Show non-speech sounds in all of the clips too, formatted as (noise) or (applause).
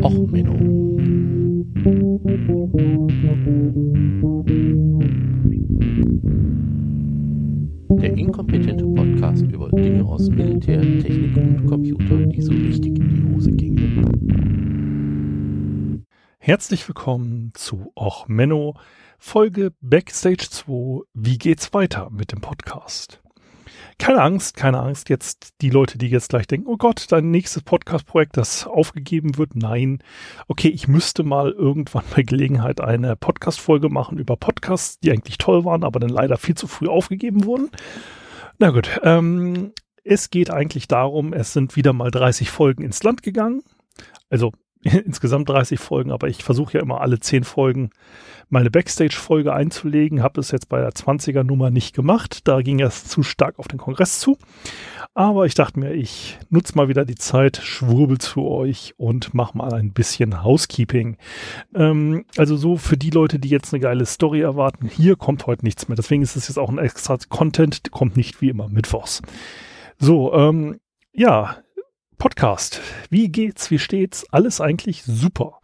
Och Menno. Der inkompetente Podcast über Dinge aus Militär, Technik und Computer, die so richtig in die Hose gingen. Herzlich willkommen zu Och Menno, Folge Backstage 2. Wie geht's weiter mit dem Podcast? Keine Angst, keine Angst. Jetzt die Leute, die jetzt gleich denken, oh Gott, dein nächstes Podcast-Projekt, das aufgegeben wird. Nein. Okay, ich müsste mal irgendwann bei Gelegenheit eine Podcast-Folge machen über Podcasts, die eigentlich toll waren, aber dann leider viel zu früh aufgegeben wurden. Na gut, ähm, es geht eigentlich darum, es sind wieder mal 30 Folgen ins Land gegangen. Also (laughs) insgesamt 30 Folgen, aber ich versuche ja immer alle 10 Folgen meine Backstage-Folge einzulegen. Habe es jetzt bei der 20er Nummer nicht gemacht. Da ging es zu stark auf den Kongress zu. Aber ich dachte mir, ich nutze mal wieder die Zeit, schwurbel zu euch und mache mal ein bisschen Housekeeping. Ähm, also so für die Leute, die jetzt eine geile Story erwarten, hier kommt heute nichts mehr. Deswegen ist es jetzt auch ein extra Content, kommt nicht wie immer mittwochs. So, ähm, ja, Podcast. Wie geht's? Wie steht's? Alles eigentlich super.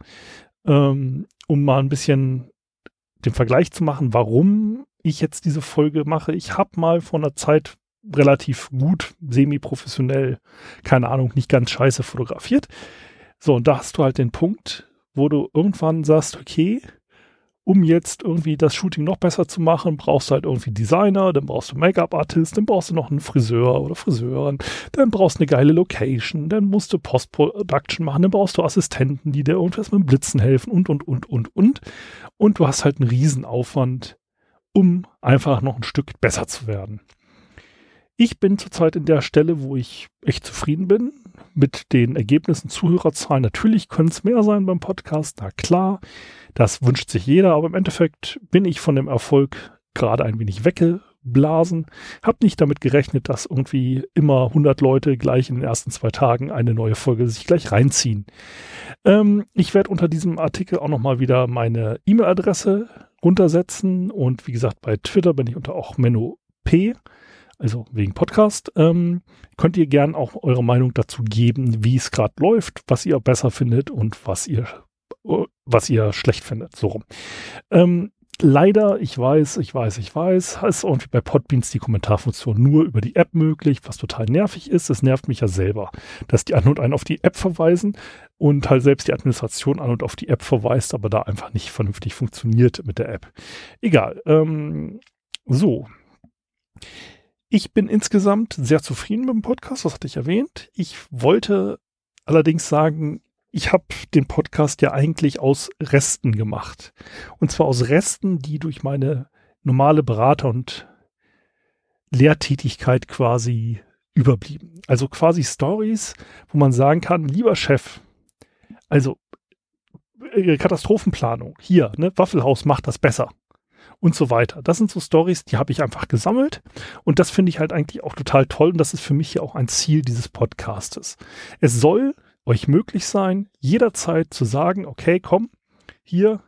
Ähm, um mal ein bisschen den Vergleich zu machen, warum ich jetzt diese Folge mache. Ich habe mal vor einer Zeit relativ gut, semi-professionell, keine Ahnung, nicht ganz scheiße fotografiert. So, und da hast du halt den Punkt, wo du irgendwann sagst, okay, um jetzt irgendwie das Shooting noch besser zu machen, brauchst du halt irgendwie Designer, dann brauchst du Make-up-Artist, dann brauchst du noch einen Friseur oder Friseurin, dann brauchst du eine geile Location, dann musst du Post-Production machen, dann brauchst du Assistenten, die dir irgendwas mit Blitzen helfen und, und, und, und, und. Und du hast halt einen Riesenaufwand, um einfach noch ein Stück besser zu werden. Ich bin zurzeit in der Stelle, wo ich echt zufrieden bin mit den Ergebnissen, Zuhörerzahlen. Natürlich können es mehr sein beim Podcast, na klar. Das wünscht sich jeder, aber im Endeffekt bin ich von dem Erfolg gerade ein wenig weggeblasen. Hab nicht damit gerechnet, dass irgendwie immer 100 Leute gleich in den ersten zwei Tagen eine neue Folge sich gleich reinziehen. Ähm, ich werde unter diesem Artikel auch nochmal wieder meine E-Mail-Adresse runtersetzen und wie gesagt, bei Twitter bin ich unter auch Menno P also wegen Podcast, ähm, könnt ihr gern auch eure Meinung dazu geben, wie es gerade läuft, was ihr besser findet und was ihr was ihr schlecht findet. So rum. Ähm, leider, ich weiß, ich weiß, ich weiß, ist irgendwie bei Podbeans die Kommentarfunktion nur über die App möglich, was total nervig ist. Es nervt mich ja selber, dass die an und ein auf die App verweisen und halt selbst die Administration an und auf die App verweist, aber da einfach nicht vernünftig funktioniert mit der App. Egal. Ähm, so. Ich bin insgesamt sehr zufrieden mit dem Podcast, das hatte ich erwähnt. Ich wollte allerdings sagen, ich habe den Podcast ja eigentlich aus Resten gemacht. Und zwar aus Resten, die durch meine normale Berater- und Lehrtätigkeit quasi überblieben. Also quasi Stories, wo man sagen kann, lieber Chef, also äh, Katastrophenplanung, hier, ne, Waffelhaus macht das besser und so weiter. Das sind so Stories, die habe ich einfach gesammelt und das finde ich halt eigentlich auch total toll und das ist für mich ja auch ein Ziel dieses Podcastes. Es soll euch möglich sein, jederzeit zu sagen, okay, komm, hier,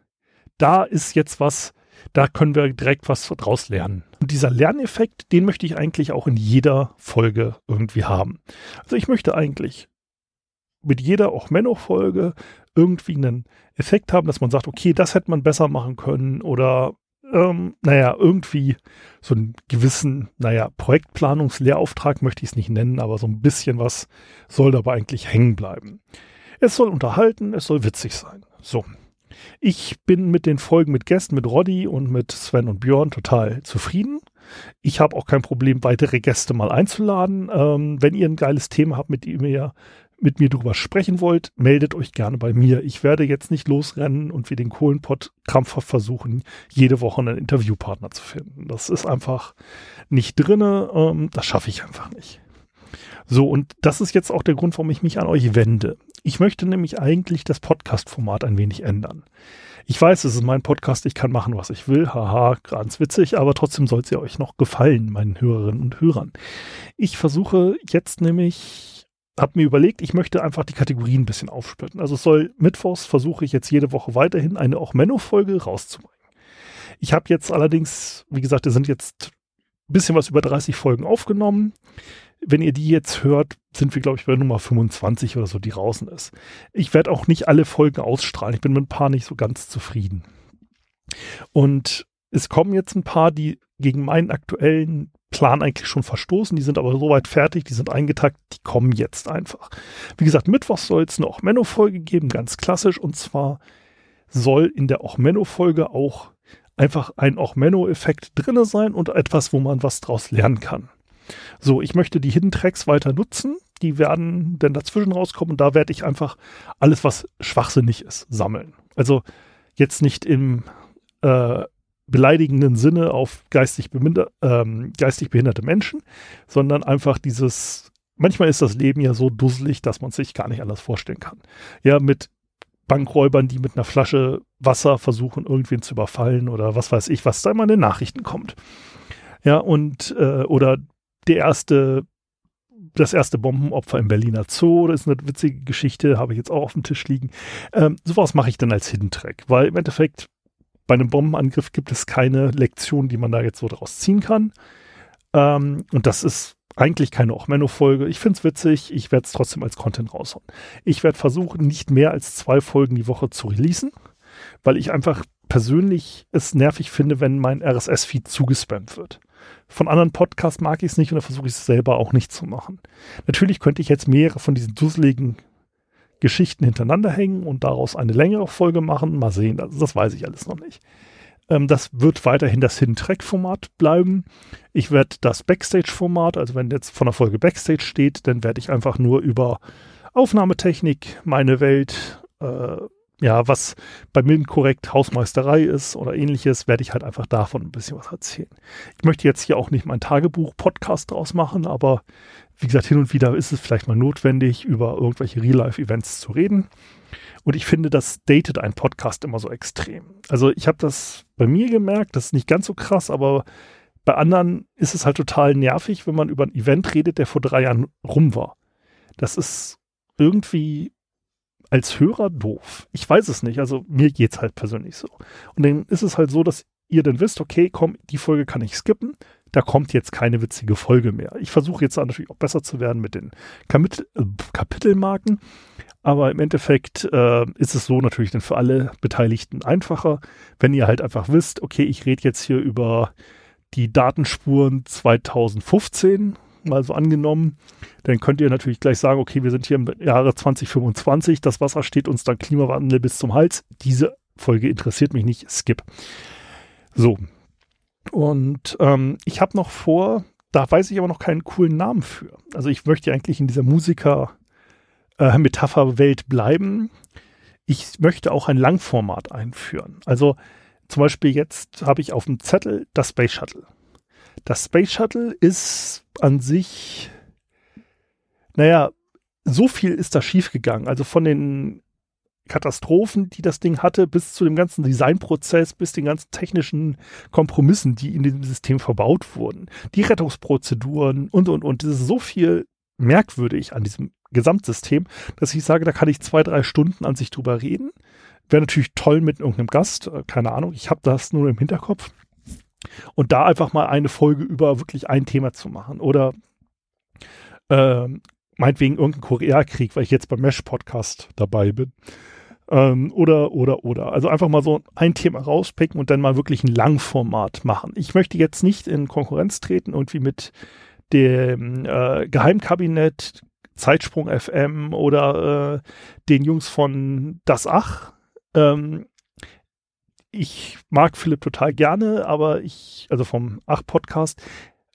da ist jetzt was, da können wir direkt was draus lernen. Und dieser Lerneffekt, den möchte ich eigentlich auch in jeder Folge irgendwie haben. Also ich möchte eigentlich mit jeder auch Menno-Folge irgendwie einen Effekt haben, dass man sagt, okay, das hätte man besser machen können oder ähm, naja, irgendwie so einen gewissen, naja, Projektplanungslehrauftrag möchte ich es nicht nennen, aber so ein bisschen was soll dabei eigentlich hängen bleiben. Es soll unterhalten, es soll witzig sein. So. Ich bin mit den Folgen mit Gästen, mit Roddy und mit Sven und Björn total zufrieden. Ich habe auch kein Problem, weitere Gäste mal einzuladen. Ähm, wenn ihr ein geiles Thema habt, mit dem ihr mit mir drüber sprechen wollt, meldet euch gerne bei mir. Ich werde jetzt nicht losrennen und wie den Kohlenpott krampfhaft versuchen, jede Woche einen Interviewpartner zu finden. Das ist einfach nicht drinne. Ähm, das schaffe ich einfach nicht. So, und das ist jetzt auch der Grund, warum ich mich an euch wende. Ich möchte nämlich eigentlich das Podcast-Format ein wenig ändern. Ich weiß, es ist mein Podcast, ich kann machen, was ich will. Haha, ganz witzig, aber trotzdem soll es ja euch noch gefallen, meinen Hörerinnen und Hörern. Ich versuche jetzt nämlich habe mir überlegt, ich möchte einfach die Kategorien ein bisschen aufsplitten. Also es soll mittwochs versuche ich jetzt jede Woche weiterhin eine auch Menno-Folge rauszubringen. Ich habe jetzt allerdings, wie gesagt, es sind jetzt ein bisschen was über 30 Folgen aufgenommen. wenn ihr die jetzt hört, sind wir, glaube ich, bei Nummer 25 oder so, die draußen ist. Ich werde auch nicht alle Folgen ausstrahlen. Ich bin mit ein paar nicht so ganz zufrieden. Und es kommen jetzt ein paar, die gegen meinen aktuellen Plan eigentlich schon verstoßen. Die sind aber soweit fertig, die sind eingetakt, die kommen jetzt einfach. Wie gesagt, Mittwoch soll es eine Ochmenno-Folge geben, ganz klassisch. Und zwar soll in der Ochmenno-Folge auch einfach ein Ochmenno-Effekt drin sein und etwas, wo man was draus lernen kann. So, ich möchte die Hidden Tracks weiter nutzen. Die werden dann dazwischen rauskommen und da werde ich einfach alles, was schwachsinnig ist, sammeln. Also jetzt nicht im äh, beleidigenden Sinne auf geistig, ähm, geistig behinderte Menschen, sondern einfach dieses, manchmal ist das Leben ja so dusselig, dass man sich gar nicht anders vorstellen kann. Ja, mit Bankräubern, die mit einer Flasche Wasser versuchen, irgendwen zu überfallen oder was weiß ich, was da immer in den Nachrichten kommt. Ja, und äh, oder der erste, das erste Bombenopfer im Berliner Zoo, das ist eine witzige Geschichte, habe ich jetzt auch auf dem Tisch liegen. Ähm, sowas mache ich dann als Hidden Track, weil im Endeffekt bei einem Bombenangriff gibt es keine Lektion, die man da jetzt so draus ziehen kann. Ähm, und das ist eigentlich keine Ochmenno-Folge. Ich finde es witzig, ich werde es trotzdem als Content raushauen. Ich werde versuchen, nicht mehr als zwei Folgen die Woche zu releasen, weil ich einfach persönlich es nervig finde, wenn mein RSS-Feed zugespammt wird. Von anderen Podcasts mag ich es nicht und da versuche ich es selber auch nicht zu machen. Natürlich könnte ich jetzt mehrere von diesen dusseligen Geschichten hintereinander hängen und daraus eine längere Folge machen. Mal sehen, das, das weiß ich alles noch nicht. Ähm, das wird weiterhin das Hidden Track Format bleiben. Ich werde das Backstage Format, also wenn jetzt von der Folge Backstage steht, dann werde ich einfach nur über Aufnahmetechnik, meine Welt, äh, ja, was bei Milden korrekt Hausmeisterei ist oder ähnliches, werde ich halt einfach davon ein bisschen was erzählen. Ich möchte jetzt hier auch nicht mein Tagebuch-Podcast draus machen, aber wie gesagt, hin und wieder ist es vielleicht mal notwendig, über irgendwelche Real-Life-Events zu reden. Und ich finde, das datet ein Podcast immer so extrem. Also ich habe das bei mir gemerkt, das ist nicht ganz so krass, aber bei anderen ist es halt total nervig, wenn man über ein Event redet, der vor drei Jahren rum war. Das ist irgendwie als Hörer doof. Ich weiß es nicht. Also mir geht es halt persönlich so. Und dann ist es halt so, dass ihr dann wisst, okay, komm, die Folge kann ich skippen. Da kommt jetzt keine witzige Folge mehr. Ich versuche jetzt natürlich auch besser zu werden mit den Kapitel, äh, Kapitelmarken. Aber im Endeffekt äh, ist es so natürlich dann für alle Beteiligten einfacher, wenn ihr halt einfach wisst, okay, ich rede jetzt hier über die Datenspuren 2015 mal so angenommen, dann könnt ihr natürlich gleich sagen, okay, wir sind hier im Jahre 2025, das Wasser steht uns dann Klimawandel bis zum Hals. Diese Folge interessiert mich nicht, skip. So. Und ähm, ich habe noch vor, da weiß ich aber noch keinen coolen Namen für. Also ich möchte eigentlich in dieser Musiker-Metapher-Welt äh, bleiben. Ich möchte auch ein Langformat einführen. Also zum Beispiel jetzt habe ich auf dem Zettel das Space Shuttle. Das Space Shuttle ist an sich, naja, so viel ist da schiefgegangen. Also von den Katastrophen, die das Ding hatte, bis zu dem ganzen Designprozess, bis den ganzen technischen Kompromissen, die in dem System verbaut wurden, die Rettungsprozeduren und, und, und. Das ist so viel merkwürdig an diesem Gesamtsystem, dass ich sage, da kann ich zwei, drei Stunden an sich drüber reden. Wäre natürlich toll mit irgendeinem Gast, äh, keine Ahnung, ich habe das nur im Hinterkopf. Und da einfach mal eine Folge über wirklich ein Thema zu machen. Oder äh, meinetwegen irgendein Koreakrieg, weil ich jetzt beim Mesh-Podcast dabei bin. Ähm, oder, oder, oder. Also einfach mal so ein Thema rauspicken und dann mal wirklich ein Langformat machen. Ich möchte jetzt nicht in Konkurrenz treten, irgendwie mit dem äh, Geheimkabinett, Zeitsprung FM oder äh, den Jungs von Das Ach. Ähm, ich mag Philipp total gerne, aber ich, also vom Ach-Podcast,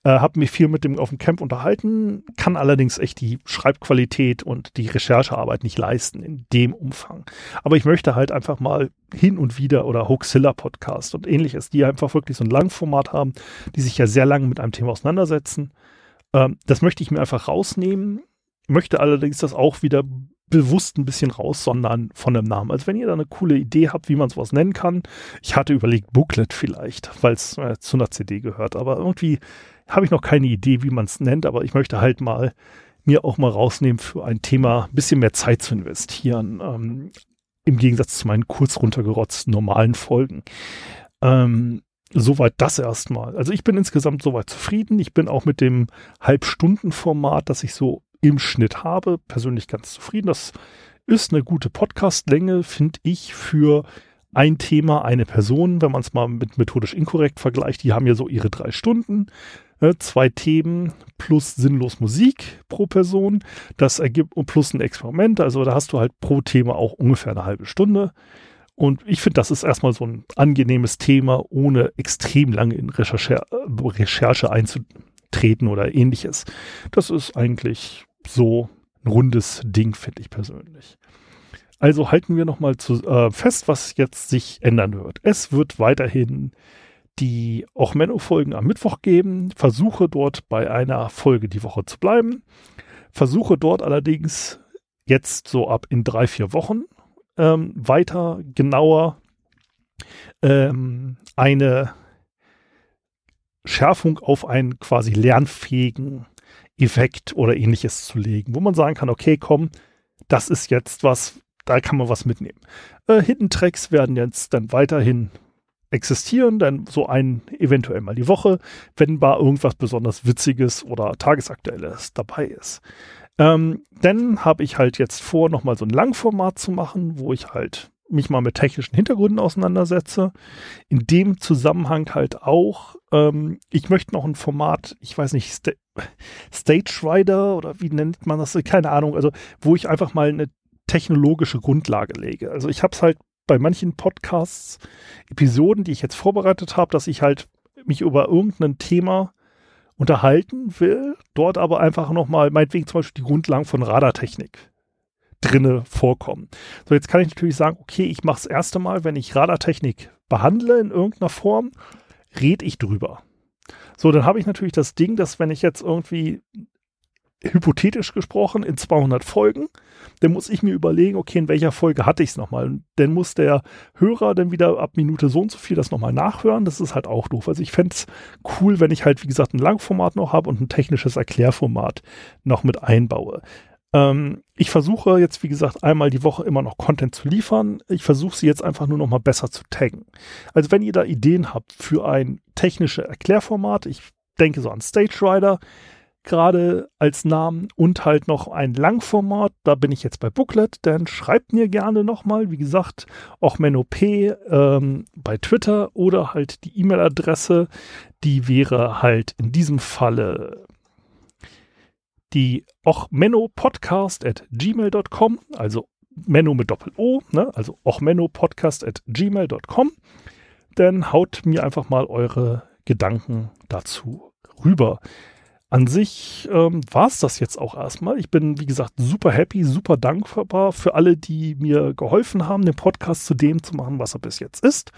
äh, habe mich viel mit dem auf dem Camp unterhalten, kann allerdings echt die Schreibqualität und die Recherchearbeit nicht leisten in dem Umfang. Aber ich möchte halt einfach mal hin und wieder oder Hoaxilla Podcast und ähnliches, die einfach wirklich so ein Langformat haben, die sich ja sehr lange mit einem Thema auseinandersetzen. Ähm, das möchte ich mir einfach rausnehmen, möchte allerdings das auch wieder bewusst ein bisschen raussondern von dem Namen. Also wenn ihr da eine coole Idee habt, wie man sowas nennen kann. Ich hatte überlegt Booklet vielleicht, weil es äh, zu einer CD gehört. Aber irgendwie habe ich noch keine Idee, wie man es nennt. Aber ich möchte halt mal mir auch mal rausnehmen, für ein Thema ein bisschen mehr Zeit zu investieren. Ähm, Im Gegensatz zu meinen kurz runtergerotzten normalen Folgen. Ähm, soweit das erstmal. Also ich bin insgesamt soweit zufrieden. Ich bin auch mit dem Halbstundenformat, das ich so im Schnitt habe, persönlich ganz zufrieden. Das ist eine gute Podcastlänge, finde ich, für ein Thema, eine Person, wenn man es mal mit methodisch inkorrekt vergleicht, die haben ja so ihre drei Stunden, äh, zwei Themen plus sinnlos Musik pro Person. Das ergibt plus ein Experiment, also da hast du halt pro Thema auch ungefähr eine halbe Stunde. Und ich finde, das ist erstmal so ein angenehmes Thema, ohne extrem lange in Recherche, Recherche einzutreten oder ähnliches. Das ist eigentlich so ein rundes Ding, finde ich persönlich. Also halten wir nochmal äh, fest, was jetzt sich ändern wird. Es wird weiterhin die Ochmeno-Folgen am Mittwoch geben. Versuche dort bei einer Folge die Woche zu bleiben. Versuche dort allerdings jetzt so ab in drei, vier Wochen ähm, weiter genauer ähm, eine Schärfung auf einen quasi lernfähigen Effekt oder ähnliches zu legen, wo man sagen kann, okay, komm, das ist jetzt was, da kann man was mitnehmen. Äh, Hidden Tracks werden jetzt dann weiterhin existieren, dann so ein eventuell mal die Woche, wenn mal irgendwas besonders Witziges oder Tagesaktuelles dabei ist. Ähm, dann habe ich halt jetzt vor, nochmal so ein Langformat zu machen, wo ich halt mich mal mit technischen Hintergründen auseinandersetze. In dem Zusammenhang halt auch, ähm, ich möchte noch ein Format, ich weiß nicht, Sta Stage Rider oder wie nennt man das, keine Ahnung, also wo ich einfach mal eine technologische Grundlage lege. Also ich habe es halt bei manchen Podcasts, Episoden, die ich jetzt vorbereitet habe, dass ich halt mich über irgendein Thema unterhalten will, dort aber einfach nochmal, meinetwegen zum Beispiel die Grundlagen von Radartechnik drinne vorkommen. So, jetzt kann ich natürlich sagen, okay, ich mache das erste Mal, wenn ich Radartechnik behandle in irgendeiner Form, rede ich drüber. So, dann habe ich natürlich das Ding, dass wenn ich jetzt irgendwie hypothetisch gesprochen in 200 Folgen, dann muss ich mir überlegen, okay, in welcher Folge hatte ich es nochmal. Dann muss der Hörer dann wieder ab Minute so und so viel das nochmal nachhören. Das ist halt auch doof. Also ich fände es cool, wenn ich halt, wie gesagt, ein Langformat noch habe und ein technisches Erklärformat noch mit einbaue. Ähm, ich versuche jetzt, wie gesagt, einmal die Woche immer noch Content zu liefern. Ich versuche sie jetzt einfach nur noch mal besser zu taggen. Also wenn ihr da Ideen habt für ein technisches Erklärformat, ich denke so an Stage Rider, gerade als Namen und halt noch ein Langformat. Da bin ich jetzt bei Booklet, dann schreibt mir gerne nochmal, wie gesagt, auch MenOP ähm, bei Twitter oder halt die E-Mail-Adresse, die wäre halt in diesem Falle die ochmenopodcast at gmail.com, also Menno mit Doppel-O, ne? also ochmenopodcast at gmail.com. Dann haut mir einfach mal eure Gedanken dazu rüber an sich ähm, war es das jetzt auch erstmal. Ich bin, wie gesagt, super happy, super dankbar für alle, die mir geholfen haben, den Podcast zu dem zu machen, was er bis jetzt ist.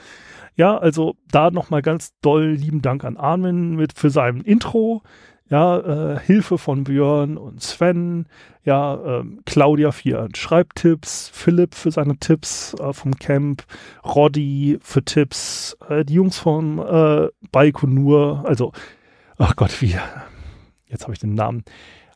Ja, also da nochmal ganz doll lieben Dank an Armin mit für sein Intro. Ja, äh, Hilfe von Björn und Sven. Ja, äh, Claudia für ihren Schreibtipps, Philipp für seine Tipps äh, vom Camp, Roddy für Tipps, äh, die Jungs von äh, Baikonur, also, ach Gott, wie jetzt habe ich den Namen.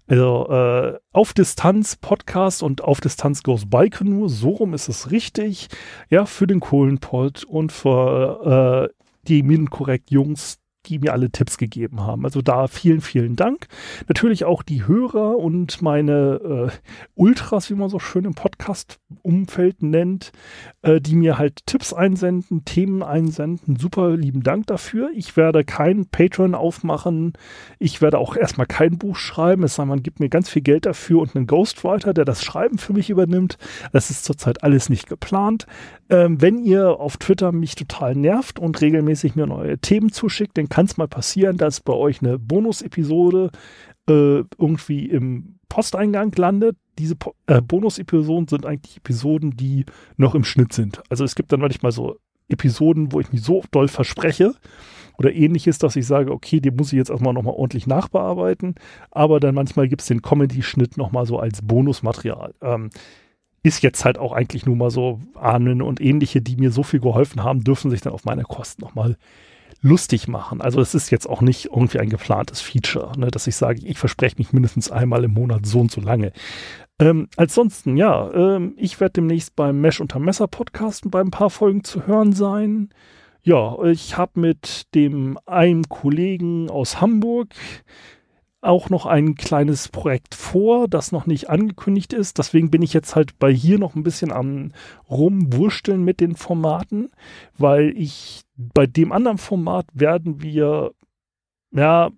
Also äh, auf Distanz Podcast und auf Distanz Goes Baikonur, so rum ist es richtig. Ja, für den Kohlenpott und für äh, die Minenkorrekt Jungs, die mir alle Tipps gegeben haben. Also da vielen, vielen Dank. Natürlich auch die Hörer und meine äh, Ultras, wie man so schön im Podcast-Umfeld nennt, äh, die mir halt Tipps einsenden, Themen einsenden. Super lieben Dank dafür. Ich werde kein Patreon aufmachen. Ich werde auch erstmal kein Buch schreiben. Es sei man gibt mir ganz viel Geld dafür und einen Ghostwriter, der das Schreiben für mich übernimmt. Das ist zurzeit alles nicht geplant. Ähm, wenn ihr auf Twitter mich total nervt und regelmäßig mir neue Themen zuschickt, dann kann es mal passieren, dass bei euch eine Bonus-Episode äh, irgendwie im Posteingang landet. Diese po äh, Bonus-Episoden sind eigentlich Episoden, die noch im Schnitt sind. Also es gibt dann manchmal so Episoden, wo ich mich so doll verspreche oder ähnliches, dass ich sage, okay, die muss ich jetzt erstmal nochmal ordentlich nachbearbeiten. Aber dann manchmal gibt es den Comedy-Schnitt nochmal so als Bonusmaterial. Ähm, ist jetzt halt auch eigentlich nur mal so Ahnen und ähnliche, die mir so viel geholfen haben, dürfen sich dann auf meine Kosten nochmal lustig machen. Also es ist jetzt auch nicht irgendwie ein geplantes Feature, ne, dass ich sage, ich verspreche mich mindestens einmal im Monat so und so lange. Ähm, ansonsten, ja, ähm, ich werde demnächst beim Mesh unter Messer Podcasten bei ein paar Folgen zu hören sein. Ja, ich habe mit dem einem Kollegen aus Hamburg auch noch ein kleines Projekt vor, das noch nicht angekündigt ist. Deswegen bin ich jetzt halt bei hier noch ein bisschen am rumwursteln mit den Formaten, weil ich bei dem anderen Format werden wir ja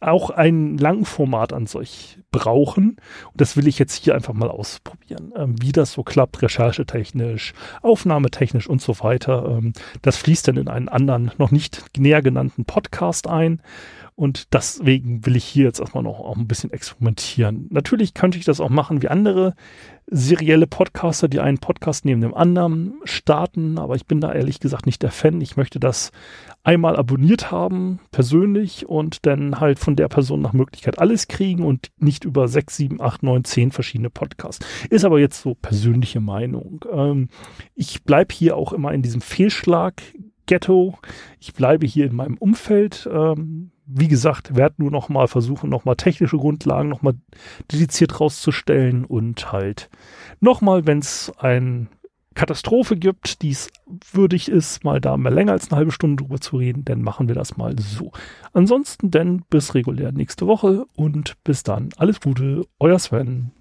auch ein Langformat an solch brauchen. Und das will ich jetzt hier einfach mal ausprobieren, ähm, wie das so klappt, recherchetechnisch, aufnahmetechnisch und so weiter. Ähm, das fließt dann in einen anderen, noch nicht näher genannten Podcast ein. Und deswegen will ich hier jetzt erstmal noch auch ein bisschen experimentieren. Natürlich könnte ich das auch machen wie andere serielle Podcaster, die einen Podcast neben dem anderen starten, aber ich bin da ehrlich gesagt nicht der Fan. Ich möchte das einmal abonniert haben, persönlich, und dann halt von der Person nach Möglichkeit alles kriegen und nicht über sechs, sieben, acht, neun, zehn verschiedene Podcasts. Ist aber jetzt so persönliche Meinung. Ähm, ich bleibe hier auch immer in diesem Fehlschlag Ghetto. Ich bleibe hier in meinem Umfeld. Ähm, wie gesagt, werde nur noch mal versuchen, noch mal technische Grundlagen noch mal dediziert rauszustellen und halt noch mal, wenn es eine Katastrophe gibt, die es würdig ist, mal da mal länger als eine halbe Stunde drüber zu reden, dann machen wir das mal so. Ansonsten denn bis regulär nächste Woche und bis dann. Alles Gute, euer Sven.